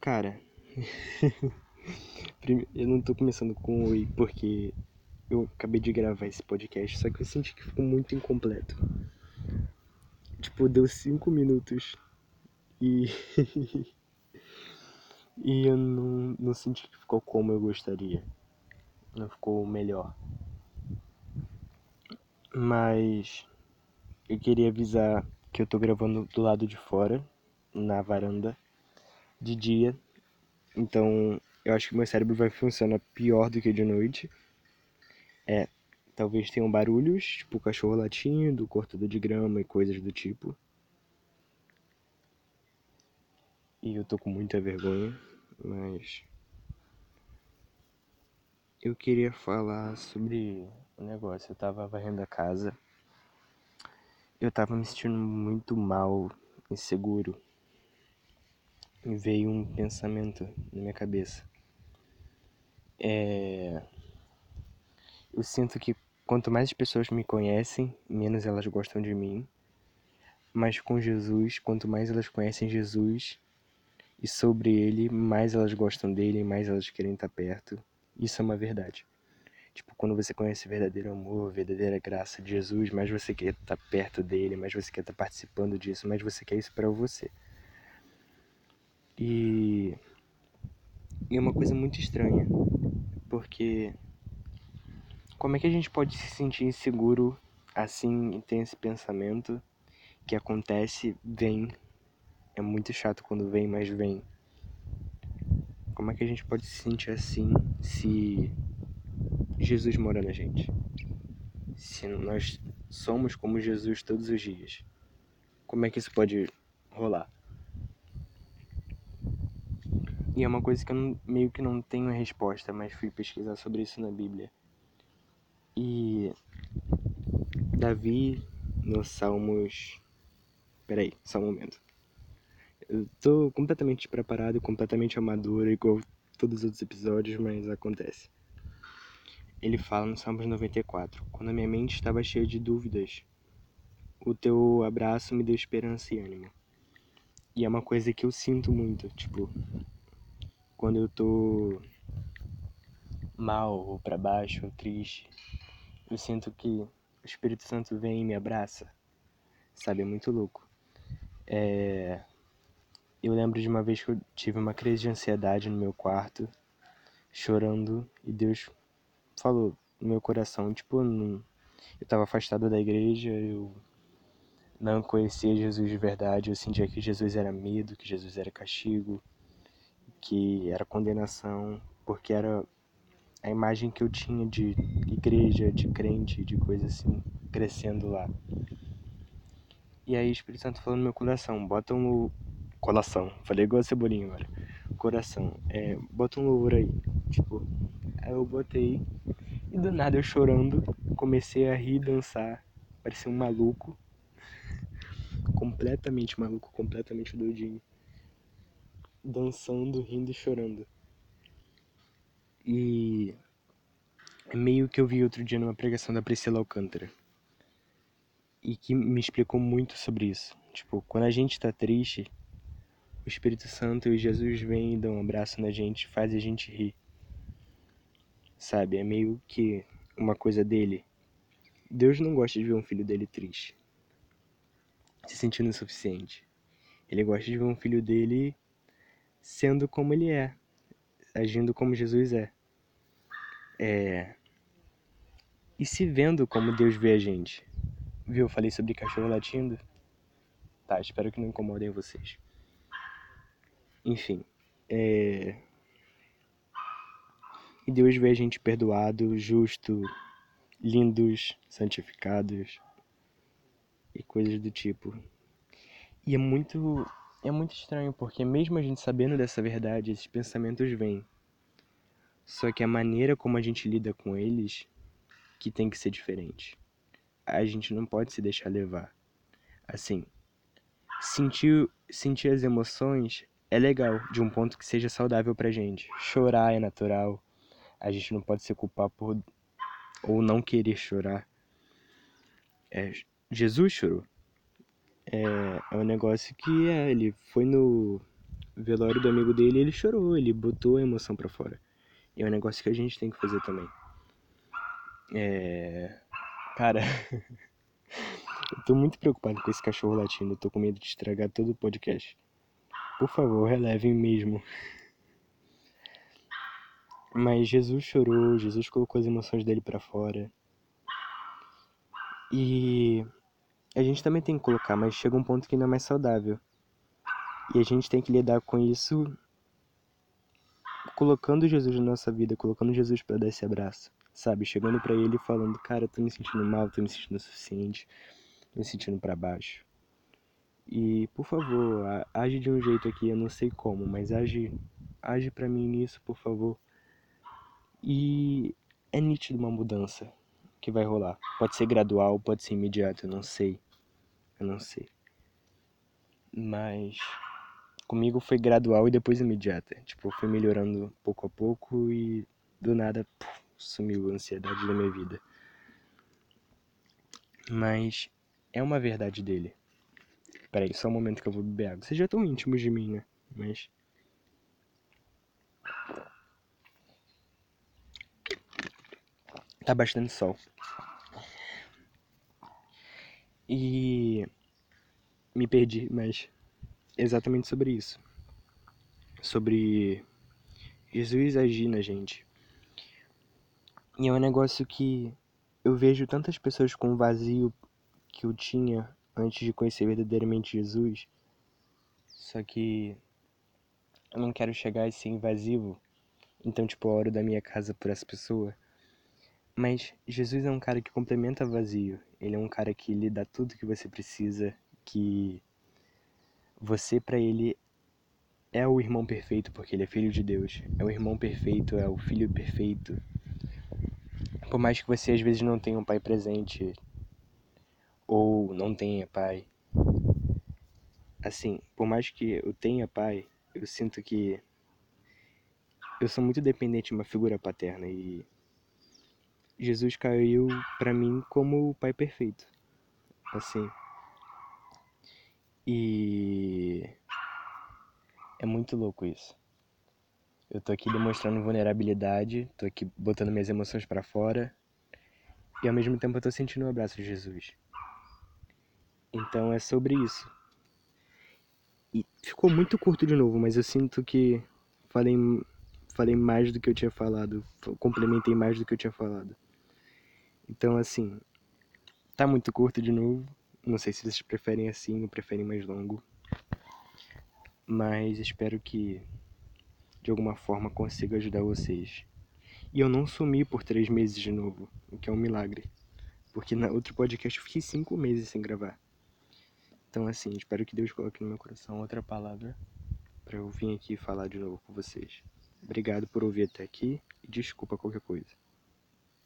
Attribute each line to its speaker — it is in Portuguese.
Speaker 1: Cara, eu não tô começando com oi porque eu acabei de gravar esse podcast, só que eu senti que ficou muito incompleto. Tipo, deu cinco minutos e. e eu não, não senti que ficou como eu gostaria. Não ficou melhor. Mas eu queria avisar que eu tô gravando do lado de fora, na varanda, de dia. Então eu acho que meu cérebro vai funcionar pior do que de noite. É, talvez tenham barulhos, tipo cachorro latindo, cortador de grama e coisas do tipo. E eu tô com muita vergonha, mas eu queria falar sobre o negócio. Eu tava varrendo a casa. Eu tava me sentindo muito mal, inseguro. Veio um pensamento na minha cabeça. É... Eu sinto que quanto mais as pessoas me conhecem, menos elas gostam de mim. Mas com Jesus, quanto mais elas conhecem Jesus e sobre ele, mais elas gostam dele, mais elas querem estar perto. Isso é uma verdade. Tipo, quando você conhece o verdadeiro amor, a verdadeira graça de Jesus, mais você quer estar perto dele, mais você quer estar participando disso, mais você quer isso para você. E... é uma coisa muito estranha, porque como é que a gente pode se sentir inseguro assim e ter esse pensamento que acontece, vem, é muito chato quando vem, mas vem. Como é que a gente pode se sentir assim se Jesus mora na gente. Se nós somos como Jesus todos os dias, como é que isso pode rolar? E é uma coisa que eu meio que não tenho resposta, mas fui pesquisar sobre isso na Bíblia. E Davi, no Salmos. Peraí, só um momento. Eu tô completamente preparado, completamente amador, igual todos os outros episódios, mas acontece. Ele fala no Salmos 94: Quando a minha mente estava cheia de dúvidas, o teu abraço me deu esperança e ânimo. E é uma coisa que eu sinto muito, tipo, quando eu tô mal ou para baixo ou triste, eu sinto que o Espírito Santo vem e me abraça. Sabe, é muito louco. É... Eu lembro de uma vez que eu tive uma crise de ansiedade no meu quarto, chorando, e Deus falou no meu coração, tipo, não, eu tava afastado da igreja, eu não conhecia Jesus de verdade, eu sentia que Jesus era medo, que Jesus era castigo, que era condenação, porque era a imagem que eu tinha de igreja, de crente, de coisa assim, crescendo lá. E aí o Espírito Santo falou no meu coração, bota um coração, falei igual a cebolinha agora, coração, é, bota um louvor aí, tipo, aí eu botei e do nada eu chorando, comecei a rir dançar. Parecia um maluco. completamente maluco, completamente doidinho. Dançando, rindo e chorando. E é meio que eu vi outro dia numa pregação da Priscila Alcântara. E que me explicou muito sobre isso. Tipo, quando a gente tá triste, o Espírito Santo e Jesus vêm e dão um abraço na gente, faz a gente rir sabe? É meio que uma coisa dele. Deus não gosta de ver um filho dele triste, se sentindo insuficiente. Ele gosta de ver um filho dele sendo como ele é, agindo como Jesus é. É. E se vendo como Deus vê a gente. Viu? Eu falei sobre cachorro latindo. Tá, espero que não incomodem vocês. Enfim. É. E Deus vê a gente perdoado, justo, lindos, santificados e coisas do tipo. E é muito é muito estranho porque mesmo a gente sabendo dessa verdade, esses pensamentos vêm. Só que a maneira como a gente lida com eles que tem que ser diferente. A gente não pode se deixar levar. Assim, sentir sentir as emoções é legal, de um ponto que seja saudável pra gente. Chorar é natural, a gente não pode se culpar por ou não querer chorar. É, Jesus chorou. É, é um negócio que é, ele foi no velório do amigo dele, ele chorou, ele botou a emoção para fora. E é um negócio que a gente tem que fazer também. É. Cara. eu tô muito preocupado com esse cachorro latindo. Eu tô com medo de estragar todo o podcast. Por favor, relevem mesmo. Mas Jesus chorou, Jesus colocou as emoções dele para fora. E a gente também tem que colocar, mas chega um ponto que não é mais saudável. E a gente tem que lidar com isso colocando Jesus na nossa vida, colocando Jesus para dar esse abraço, sabe? Chegando para ele e falando: "Cara, tô me sentindo mal, tô me sentindo o suficiente, tô me sentindo para baixo". E, por favor, age de um jeito aqui, eu não sei como, mas age age para mim nisso, por favor. E é nítido uma mudança que vai rolar. Pode ser gradual, pode ser imediato, eu não sei. Eu não sei. Mas comigo foi gradual e depois imediata. Tipo, foi melhorando pouco a pouco e do nada puf, sumiu a ansiedade da minha vida. Mas é uma verdade dele. Peraí, só um momento que eu vou beber água. Vocês já estão íntimos de mim, né? Mas tá bastante sol. E me perdi, mas exatamente sobre isso. Sobre Jesus agir na gente. E é um negócio que eu vejo tantas pessoas com o vazio que eu tinha antes de conhecer verdadeiramente Jesus. Só que eu não quero chegar a ser invasivo. Então, tipo, a hora da minha casa por essa pessoa. Mas Jesus é um cara que complementa vazio. Ele é um cara que lhe dá tudo que você precisa, que você para ele é o irmão perfeito porque ele é filho de Deus. É o irmão perfeito, é o filho perfeito. Por mais que você às vezes não tenha um pai presente ou não tenha pai. Assim, por mais que eu tenha pai, eu sinto que eu sou muito dependente de uma figura paterna e Jesus caiu para mim como o pai perfeito. Assim. E é muito louco isso. Eu tô aqui demonstrando vulnerabilidade, tô aqui botando minhas emoções para fora. E ao mesmo tempo eu tô sentindo o abraço de Jesus. Então é sobre isso. E ficou muito curto de novo, mas eu sinto que falei falei mais do que eu tinha falado, complementei mais do que eu tinha falado. Então, assim, tá muito curto de novo. Não sei se vocês preferem assim ou preferem mais longo. Mas espero que de alguma forma consiga ajudar vocês. E eu não sumi por três meses de novo, o que é um milagre. Porque na outro podcast eu fiquei cinco meses sem gravar. Então, assim, espero que Deus coloque no meu coração outra palavra para eu vir aqui falar de novo com vocês. Obrigado por ouvir até aqui e desculpa qualquer coisa.